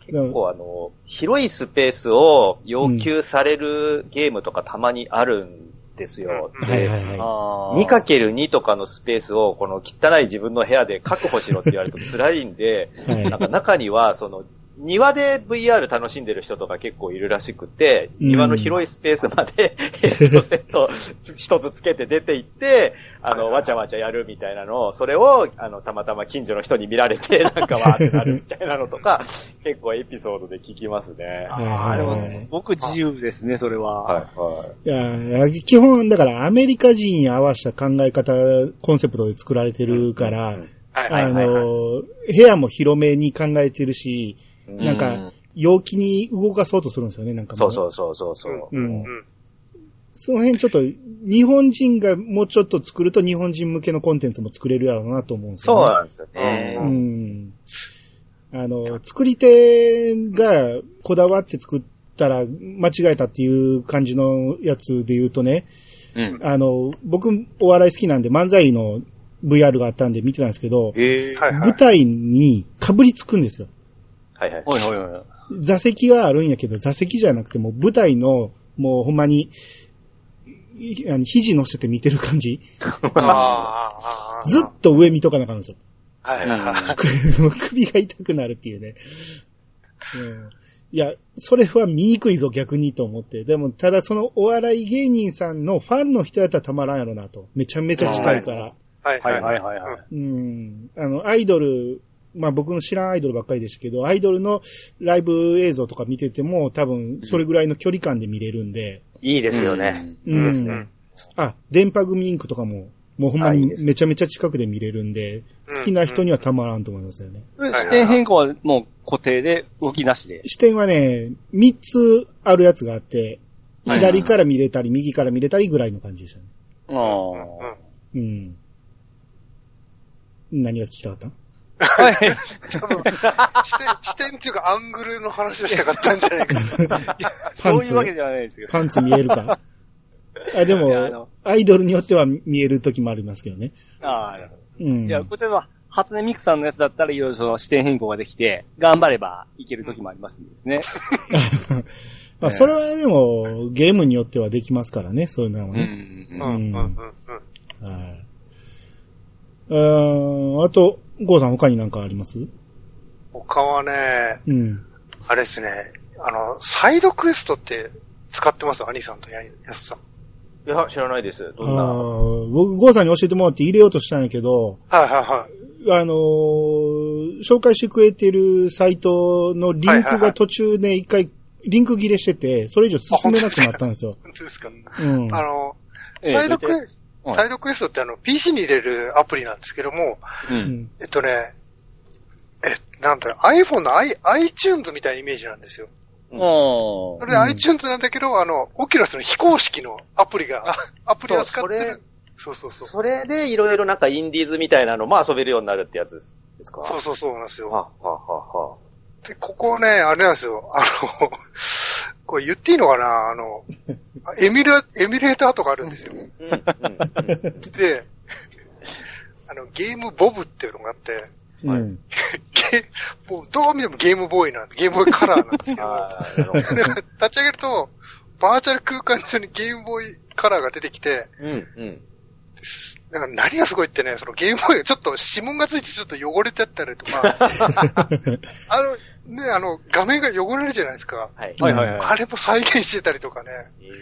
結構あの、広いスペースを要求されるゲームとかたまにあるんですよ。うんではいはいはあー 2×2 とかのスペースをこの汚い自分の部屋で確保しろって言われると辛いんで、い。はいなんか中にはその庭で VR 楽しんでる人とか結構いるらしくて、うん庭の広いスペースまで ヘッドセット一つつけて出て行って、あの、わちゃわちゃやるみたいなのを、それを、あの、たまたま近所の人に見られて、なんかわーってなるみたいなのとか、結構エピソードで聞きますね。はいあーでもはいすごく自由ですね、それは。はい、はい。いや、基本、だからアメリカ人に合わせた考え方、コンセプトで作られてるから、あ。の、部屋も広めに考えてるし、なんか、陽気に動かそうとするんですよね、なんかもそうそうそうそうそう。うんうん。その辺ちょっと、日本人がもうちょっと作ると日本人向けのコンテンツも作れるやろうなと思うんですよね。そうなんですよね。ううんん。あの、作り手がこだわって作ったら間違えたっていう感じのやつで言うとね、うん。あの、僕お笑い好きなんで漫才の VR があったんで見てたんですけど、へえ。はいはい。舞台に被りつくんですよ。はいはい。おいおいおい。座席はあるんやけど、座席じゃなくてもう舞台の、もうほんまに、いあの肘乗せて見てる感じ。ずっと上見とかなあかんんですよ。はいはいはい。首が痛くなるっていうね。うん、いや、それは見にくいぞ逆にと思って。でも、ただそのお笑い芸人さんのファンの人やったらたまらんやろなと。めちゃめちゃ近いから。はいはいはいはいはい。うん。あの、アイドル、まあ僕の知らんアイドルばっかりですけど、アイドルのライブ映像とか見てても多分それぐらいの距離感で見れるんで。いいですよね。うん。いいですねうん。あ、電波組インクとかも、もうほんまにめちゃめちゃ近くで見れるんで、うん好きな人にはたまらんと思いますよね。い視点変更はもう固定で動きなしで。視点はね、3つあるやつがあって、はい左から見れたり、右から見れたりぐらいの感じでしたね。ああ。うん。何が聞きたかったはい。多分、視点、視点っていうかアングルの話をしたかったんじゃないかな。そういうわけではないですけど。パンツ見えるか あでいやあのも、アイドルによっては見える時もありますけどね。ああ、なるほど。うん。いや、こちらは、初音ミクさんのやつだったらいろいろその視点変更ができて、頑張ればいける時もありますんですね。まあ、それはでも、ゲームによってはできますからね、そういうのはうんね。う。うんん、うん、うん、うん。はい。うーん、あと、ゴーさん他になんかあります？他はね、うん。あれですね、あの、サイドクエストって使ってます？兄さんとややすさん。いや、知らないです。どんあな。ー僕、ゴーさんに教えてもらって入れようとしたんやけど、はいはいはい。あのー紹介してくれてるサイトのリンクが途中で一回、リンク切れしてて、それ以上進めなくなったんですよ。本当ですか、うん。あの、ええサイドクエ、はいサイドクエストってあの、PC に入れるアプリなんですけども、う。うんん。えっとね、え、なんだ、iPhone の i、iTunes みたいなイメージなんですよ。おそれで iTunes なんだけど、あの、オキュラスの非公式のアプリが、アプリを使ってそうる。そうそうそう。それでいろいろなんかインディーズみたいなのも遊べるようになるってやつですですか？そうそうそうなんですよ。ははははで、ここね、あれなんですよ。あの、これ言っていいのかな？あの、エミュレ、エミュレーターとかあるんですよ。で、あの、ゲームボブっていうのがあって、うん。ゲもうどう見てもゲームボーイなんで、ゲームボーイカラーなんですけど、立ち上げると、バーチャル空間上にゲームボーイカラーが出てきて、うんうん。だから何がすごいってね、そのゲームボーイがちょっと指紋がついてちょっと汚れちゃったりとか、あの、ね、あの、画面が汚れるじゃないですか。はい。はいはいはい。あれも再現してたりとかね、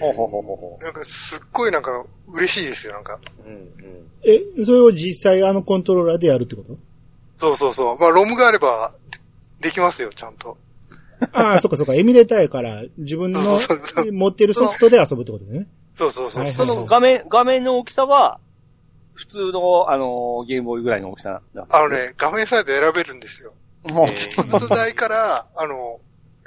ほうほうほうほうほなんかすっごいなんか嬉しいですよ、なんか。うんうん。え、それを実際あのコントローラーでやるってこと？そうそうそう。まあ、ロムがあれば、でできますよ、ちゃんと。ああ、そっかそっか。エミュレーターやから、自分の持ってるソフトで遊ぶってことね。そうそうそう。はいその画面、画面の大きさは、普通の、あの、ゲームボーイぐらいの大きさなんですあのね、画面サイズ選べるんですよ。もう、えー実物大から、あの、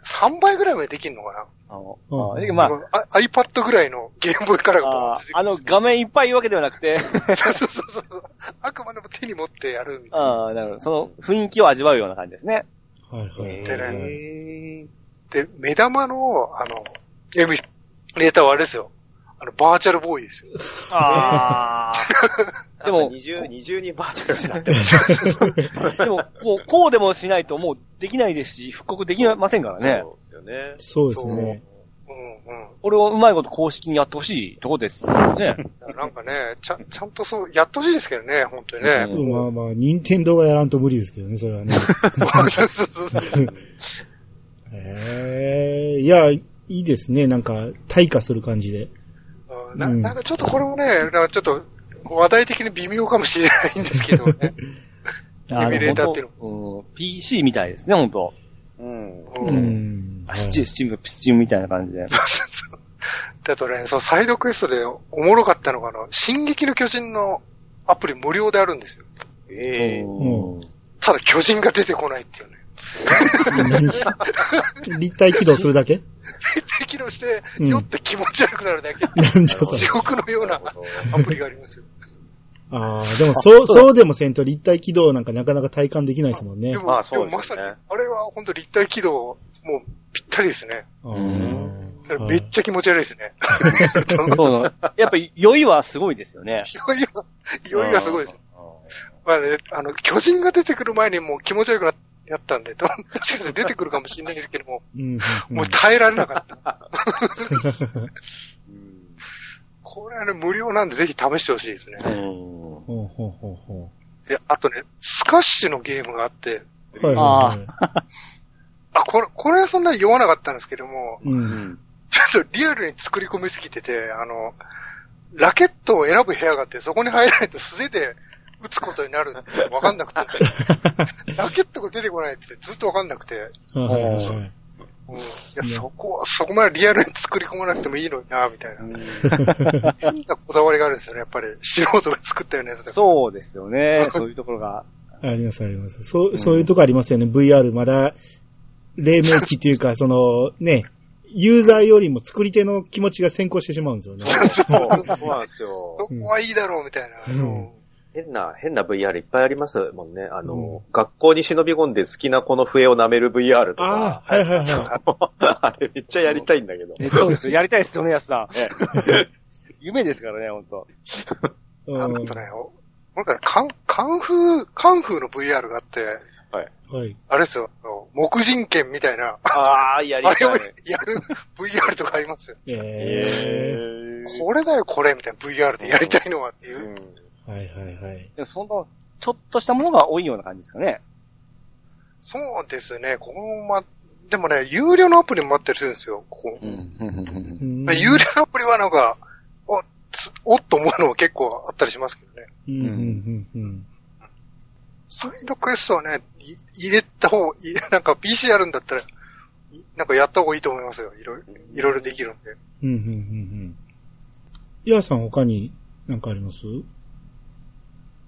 3倍ぐらいまでできるのかな？あの、うんまあ、あ iPad ぐらいのゲームボーイカラーがあの画面いっぱいいうわけではなくて、そうそうそうそう。あくまでも手に持ってやるみたいな。ああ、なるほど。その雰囲気を味わうような感じですね。はいはい。でねへで、目玉の、あの、エミュレーターはあれですよ。あの、バーチャルボーイですよ。あー でも二重、二重にバーチャルになって。でも、もう、こうでもしないともうできないですし、復刻できませんからね。そうですよね。そうですね。うんうん。俺をうまいこと公式にやってほしいとこですよね。だからなんかね、ちゃん、ちゃんとそう、やってほしいですけどね、本当にね。うんまあまあ、任天堂がやらんと無理ですけどね、それはね。そうそうそうそう。へえ、いや、いいですね。なんか、退化する感じで。うんなうんなんかちょっとこれもね、なんかちょっと話題的に微妙かもしれないんですけどね。エミュレーターっていうの。うん、PC みたいですね、本当うん。ううんん。あ、スチーム、スチーム、スチームみたいな感じで。だとね、そのサイドクエストでおもろかったのが、あの、進撃の巨人のアプリ無料であるんですよ。ええうんただ巨人が出てこないっていうね。何 立体機動するだけ？立体機動して、うん酔って気持ち悪くなるだけ。なんじゃそれ。地獄のようなアプリがありますよ。ああ、でも そう、そうでもせんと立体起動なんかなかなか体感できないですもんねで。も、まあそうですねでもまさに、あれは本当立体起動、もうぴったりですね。めっちゃ気持ち悪いですね。やっぱり酔いはすごいですよね。酔いが、酔いがすごいです。まあね、あの、巨人が出てくる前にもう気持ち悪くなったんで、も しかしたら出てくるかもしれないですけども、もう耐えられなかった。う んこれはね、無料なんでぜひ試してほしいですね。うんほうほうほうほで、あとね、スカッシュのゲームがあって、う。はいはいはい。あ、これ、これはそんなに酔わなかったんですけども、ちょっとリアルに作り込みすぎてて、あの、ラケットを選ぶ部屋があって、そこに入らないと素手で打つことになるってわかんなくて、ラケットが出てこないってずっとわかんなくて。うん、いや、そこは、そこまでリアルに作り込まなくてもいいのにな、みたいな。変なこだわりがあるんですよね、やっぱり。素人が作ったようなやつ。そうですよね。そういうところが。ありますあります。そう、そういうとこありますよね。VR まだ、黎明期っていうか、その、ね、ユーザーよりも作り手の気持ちが先行してしまうんですよね。そうそうなんですそよ。こはいいだろう、みたいな。うん変な、変な VR いっぱいありますもんね。あの、学校に忍び込んで好きな子の笛を舐める VR とか。ああ、はいはいは あれめっちゃやりたいんだけど。そうですよ。やりたいですよね、安さん。夢ですからね、本当い。あうんとね、なんか、カン、カンフー、カンフーの VR があって、はい。あれですよ、あの木人剣みたいな、ああ、やりあれをたい。やる VR とかありますよ。えええこれだよ、これ、みたいな VR でやりたいのはっていう。はいはいはい。でもその、ちょっとしたものが多いような感じですかね。そうですね、このま、でもね、有料のアプリもあったりするんですよ、ここ。うん。うん有料のアプリはなんか、お、つおっと思うのも結構あったりしますけどね。うんうんうんうんサイドクエストはね、い入れた方、い なんか PC やるんだったら、いなんかやった方がいいと思いますよ。いろいろ、いろいろできるんで。うんうんうんうん。ヤーさん他に何かあります？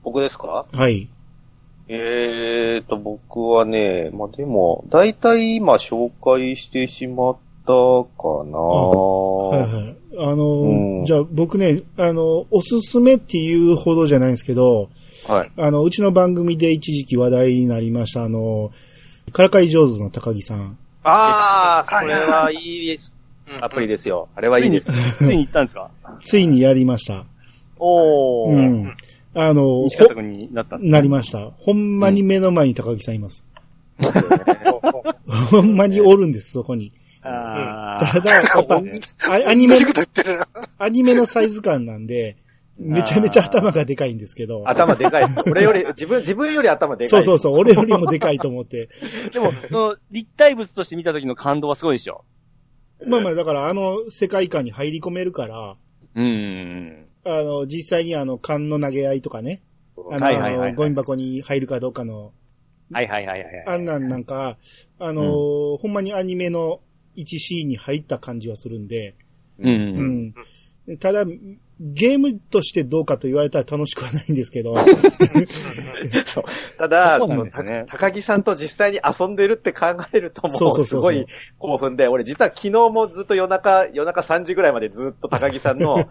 僕ですか？はい。えーと、僕はね、まあ、でも、大体今紹介してしまったかなはいはい。あの、うんじゃあ僕ね、あの、おすすめっていうほどじゃないんですけど、はい。あの、うちの番組で一時期話題になりました、あの、からかい上手の高木さん。ああ、それはいいです。アプリですよ。あれはいいです。ついに行ったんですか？ついにやりました。おー。うん。あの、西方君になったんですほなりました。ほんまに目の前に高木さんいます。そうそうほんまにおるんです、そこに。あただ、やっぱ、あアニメ。アニメのサイズ感なんで、めちゃめちゃ頭がでかいんですけど。頭でかいです。俺より、自分、自分より頭でかいうです。そそうそう、俺よりもでかいと思って。ーでも、その、立体物として見た時の感動はすごいでしょ。まあまあ、だからあの世界観に入り込めるから、うん。あの、実際にあの、缶の投げ合いとかね。あの、はいはいはいはいゴミ箱に入るかどうかの、はいはいはいはい。あんなんなんか、あの、ほんまにアニメの1シーンに入った感じはするんで、う。うんん。ただ、ゲームとしてどうかと言われたら楽しくはないんですけど、ただ、そうなんですねた高木さんと実際に遊んでるって考えるともそうそうそうそううすごい興奮で、俺実は昨日もずっと夜中、夜中3時ぐらいまでずっと高木さんの、あの、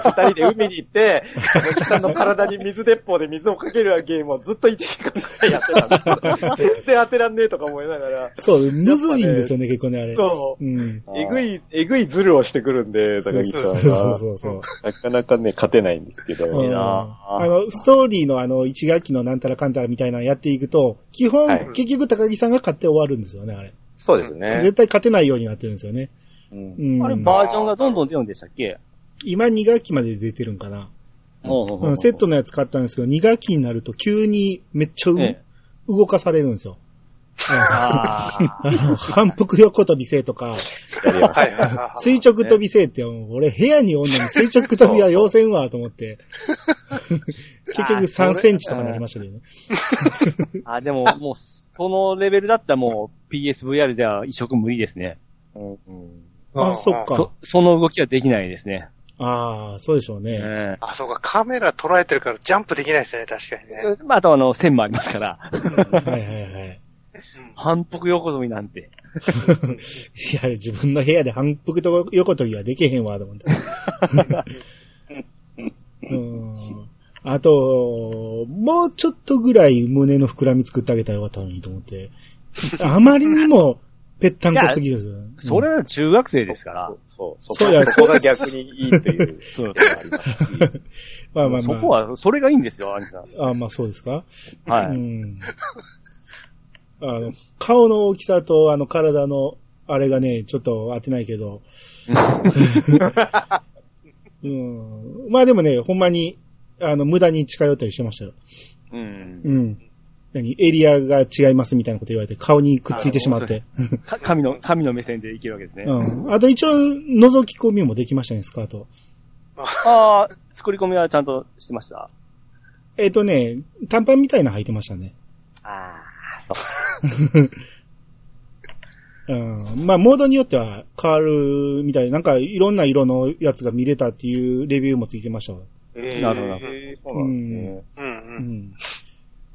二人で海に行って、高木さんの体に水鉄砲で水をかけるゲームをずっと1時間くらいやってたんです。全然当てらんねえとか思いながら、そう、むずいんですよね、結構ね、あれ。そうう。ん。えぐい、えぐいズルをしてくるんで、高木さんそうそうは。そうそう。なかなかね、勝てないんですけど。うんなあの、ストーリーのあの、一学期のなんたらかんたらみたいなのやっていくと、基本、はい結局高木さんが勝って終わるんですよね、あれ。そうですね。絶対勝てないようになってるんですよね。うんうん。あれ、バージョンがどんどん出るんでしたっけ？今2学期まで出てるんかな。ううん、セットのやつ買ったんですけど、2学期になると急にめっちゃう、え動かされるんですよ。ああ。あの、反復横跳びせとか。垂直跳びせって、俺部屋におんのに垂直跳びは要せんわと思って。結局3センチとかになりましたけどね。あ、でも、もう、そのレベルだったらもう PSVR では移植無理ですね。うんうんあ、そっそか。、その動きはできないですね。ああ、そうでしょうね。えあ、そうか、カメラ捉えてるからジャンプできないですね、確かにね。えまあ、あとあの、線もありますから。はいはいはい。反復横跳びなんて。いや、自分の部屋で反復と横跳びはできへんわ、と思って。うんあと、もうちょっとぐらい胸の膨らみ作ってあげたらよかったのにと思って。あまりにも、ぺったんこすぎるんですよ。それは中学生ですから。そう、そそうそこが逆にいいという。そうことがありますしまあまあまあ。そこは、それがいいんですよ、アニさん。あまあそうですか？はい。うん。あの、顔の大きさと、あの、体の、あれがね、ちょっと当てないけど。うん。まあでもね、ほんまに、あの、無駄に近寄ったりしてましたよ。うんう。ん。何エリアが違いますみたいなこと言われて、顔にくっついてしまって。か 神の、神の目線でいけるわけですね。うん。あと一応、覗き込みもできましたね、スカート。ああ、作り込みはちゃんとしてました？えっ、とね、短パンみたいなの履いてましたね。ああ、そう。うん。まあ、モードによっては変わるみたい。なんか、いろんな色のやつが見れたっていうレビューもついてましたわ。えーなるほどそうなんですね。うんううん。ん。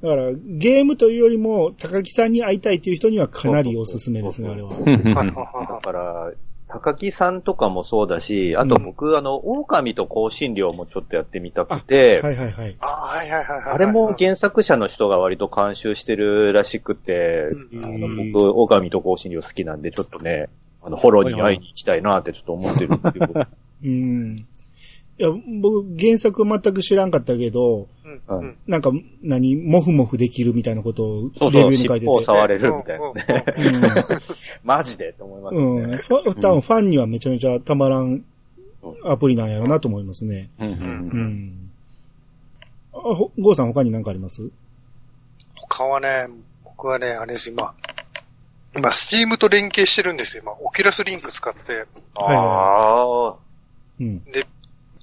だから、ゲームというよりも、高木さんに会いたいという人にはかなりおすすめですね、あれは。はいはいだはから、高木さんとかもそうだし、あと僕、あの、狼と香辛料もちょっとやってみたくて、はいはいはい。あはいはいはいはい。あれも原作者の人が割と監修してるらしくて、うんあの僕、狼と香辛料好きなんで、ちょっとね、あの、ホロに会いに行きたいなってちょっと思ってるんですけど、うん。いや、僕、原作全く知らんかったけど、うんううんん。なんか、何、もふもふできるみたいなことをそうそう、レビューに書いてて。尻尾を触れるみたいなね。うん マジでと思いますうん。ね。ファ多分ファンにはめちゃめちゃたまらんアプリなんやろなと思いますね。うんうんうん。あ、ほゴーさん他に何かあります？他はね、僕はね、あれです、今、今、スチームと連携してるんですよ。今、オキュラスリンク使って。ああ。うん。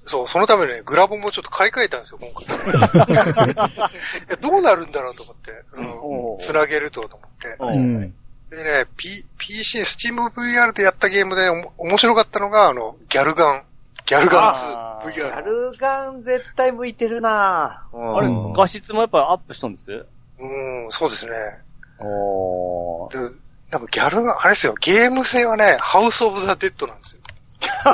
そう、そのためにね、グラボもちょっと買い替えたんですよ、今回。どうなるんだろうと思って。うんうん。つなげると、と思って。ううんん。でね、P、PC、スチーム VR でやったゲームでおも面白かったのが、あの、ギャルガン。ギャルガンあー2、ギ。ャルガン絶対向いてるなぁあれうん、画質もやっぱアップしたんです？うん、そうですね。おー。で、なんかギャルガン、あれですよ、ゲーム性はね、ハウスオブザ・デッドなんですよ。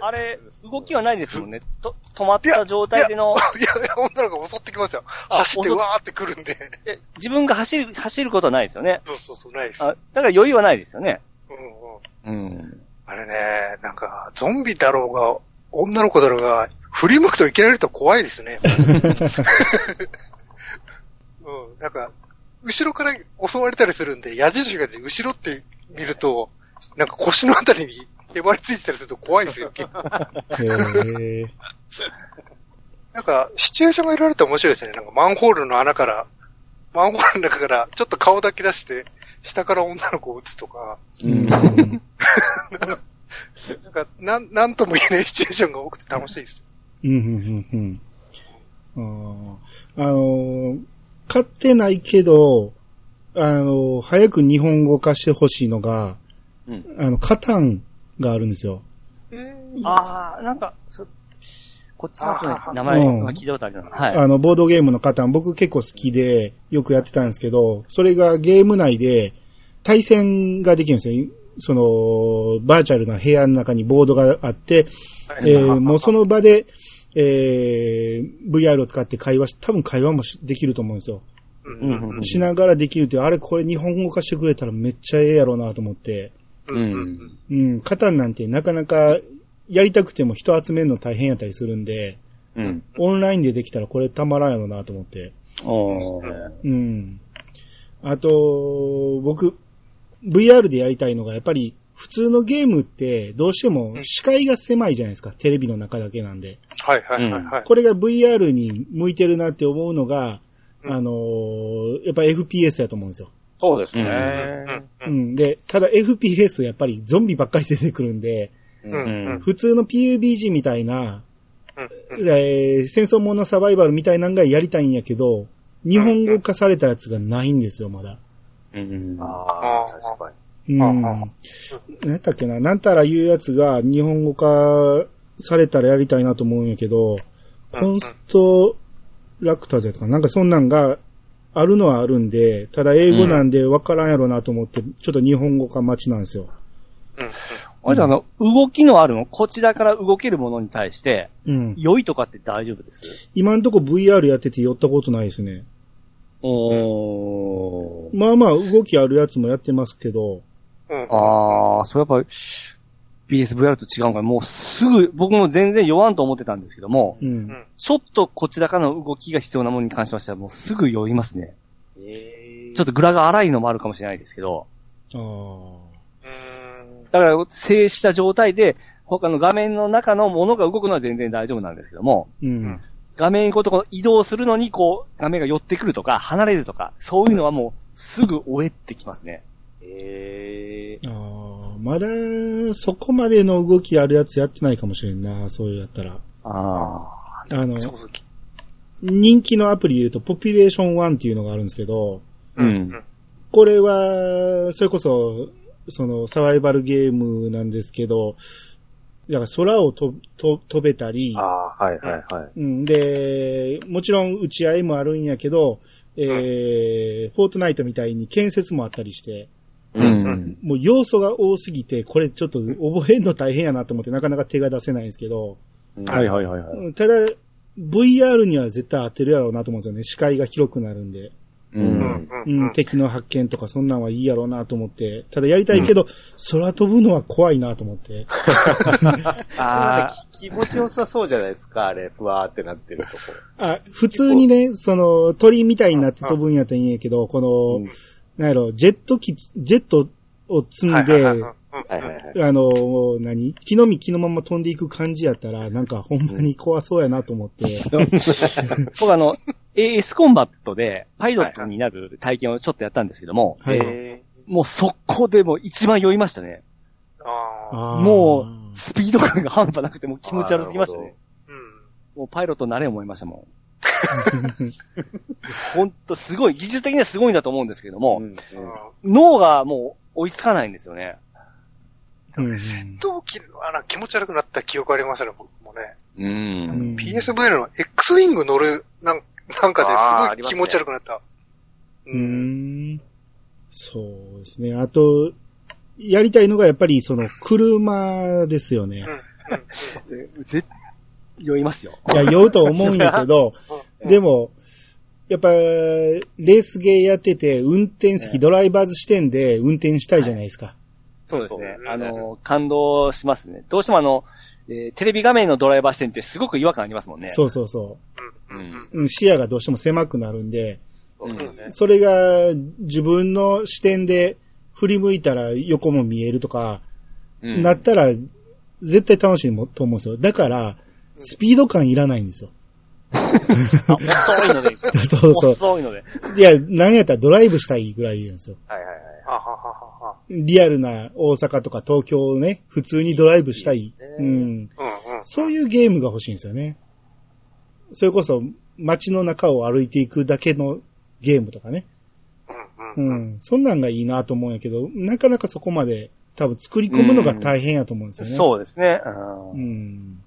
あれ、動きはないですもんね。と止まった状態での、いや いや、女の子が襲ってきますよ。走ってわーって来るんで。え自分が走る、走ることはないですよね。そうそうそう、ないです。あだから余裕はないですよね。うんうん。うん。あれね、なんか、ゾンビだろうが、女の子だろうが、振り向くといきなりと怖いですね。うん、なんか、後ろから襲われたりするんで、矢印が後ろって見ると、なんか腰のあたりにへばりついてたりすると怖いですよ、結構。へえ。なんか、シチュエーションがいろいろと面白いですね。なんか、マンホールの穴から、マンホールの中から、ちょっと顔だけ出して、下から女の子を撃つとか、うん。なんか、なん、なんとも言えないシチュエーションが多くて楽しいです。うん、うん、うん。あーあのー、買ってないけど、あのー、早く日本語化してほしいのが、うん。あの、カタンがあるんですよ。ああ、なんか、そこっちの名前が聞いたことあるな。はい。あの、ボードゲームのカタン、僕結構好きで、よくやってたんですけど、それがゲーム内で対戦ができるんですよ。その、バーチャルな部屋の中にボードがあって、えーもうその場で、えー、VR を使って会話し、多分会話もしできると思うんですよ。うんうんうんうんしながらできるっていう、あれこれ日本語化してくれたらめっちゃええやろうなと思って、うんうんうん、カタンなんてなかなかやりたくても人集めるの大変やったりするんで、うん。オンラインでできたらこれたまらんやろうなと思って。おー。うん。あと、僕、VR でやりたいのが、やっぱり、普通のゲームって、どうしても視界が狭いじゃないですか。テレビの中だけなんで。はいはいはいはい。これが VR に向いてるなって思うのが、うんあのーやっぱ FPS やと思うんですよ。そうですうんね。うんん。で、ただ FPS やっぱりゾンビばっかり出てくるんで、うん普通の PUBG みたいな、うんえー戦争ものサバイバルみたいなのがやりたいんやけど、日本語化されたやつがないんですよ、まだ。うん。ああ、確かに。うん。ああ何やったっけな、なんたらいうやつが日本語化されたらやりたいなと思うんやけど、コンストラクターズやとか、なんかそんなんがあるのはあるんで、ただ英語なんでわからんやろなと思って、ちょっと日本語化待ちなんですよ。うん。あれあの、動きのあるの、こちらから動けるものに対して、うん。酔いとかって大丈夫です？今んとこ VR やってて寄ったことないですね。おー。まあまあ動きあるやつもやってますけど、うん。あー、それやっぱり、PSVR と違うんかなもうすぐ、僕も全然酔わんと思ってたんですけども、うん。ちょっとこちらからの動きが必要なものに関しましてはもうすぐ酔いますね。えちょっとグラが荒いのもあるかもしれないですけど。だから静止した状態で他の画面の中のものが動くのは全然大丈夫なんですけども、うん。画面ごとこう移動するのにこう画面が寄ってくるとか離れるとか、そういうのはもうすぐ終えてきますね。えああ、まだ、そこまでの動きあるやつやってないかもしれんな、そういうやったら。あああの。人気のアプリで言うと、ポピュレーション1っていうのがあるんですけど、あ。うん。これは、それこそ、その、サバイバルゲームなんですけど、だから空をとと飛べたりー、、ああ、はいはいはい。うん、で、もちろん打ち合いもあるんやけど、えー、フォートナイトみたいに建設もあったりして、うん。もう要素が多すぎて、これちょっと覚えるの大変やなと思ってなかなか手が出せないんですけど、はいはいはいただ、VR には絶対当てるやろうなと思うんですよね。視界が広くなるんで。う。うんん。ううんん、。敵の発見とかそんなんはいいやろうなと思って。ただやりたいけど、空飛ぶのは怖いなと思って。あき気持ちよさそうじゃないですか、あれ、ふわーってなってるとこ。あ、普通にね、その、鳥みたいになって飛ぶんやったらいいんやけど、この、うんなんやろ、ジェット機つ、ジェットを積んで。あの、何？木の実木のまま飛んでいく感じやったら、なんかほんまに怖そうやなと思って。僕あの、AS コンバットでパイロットになる体験をちょっとやったんですけども、はい。えもう速攻でもう一番酔いましたね。もう、スピード感が半端なくてもう気持ち悪すぎましたね。うん。もうパイロットになれ思いましたもん。ほんとすごい、技術的にはすごいんだと思うんですけどーも、うんうん脳がもう追いつかないんですよね。うんうん同期の、あの、気持ち悪くなった記憶ありますね、僕もね。う。うんん PSVR の X ウィング乗る、なんなんかですごい気持ち悪くなった。うーんそうですね。あと、やりたいのがやっぱりその車ですよね。絶酔いますよ。いや、酔うと思うんやけど、うんでも、やっぱ、レースゲーやってて、運転席、ねドライバーズ視点で運転したいじゃないですか。そうですねあの、感動しますね。どうしてもあの、えーテレビ画面のドライバー視点ってすごく違和感ありますもんね。そうそうそうん。うん。う。うん視野がどうしても狭くなるんで、そうですね。それが自分の視点で振り向いたら横も見えるとか、うんなったら絶対楽しいもと思うんですよ。だから、スピード感いらないんですよ。あ遅いので。そうそう。遅いので。いや、なんやったらドライブしたいぐらいなんですよ。はいはいはい。リアルな大阪とか東京をね、普通にドライブしたい。いいねうん。うんうん。そういうゲームが欲しいんですよね。それこそ街の中を歩いていくだけのゲームとかね。うんうん。うん。そんなんがいいなと思うんやけど、なかなかそこまで多分作り込むのが大変やと思うんですよね。そうですね。う。ん。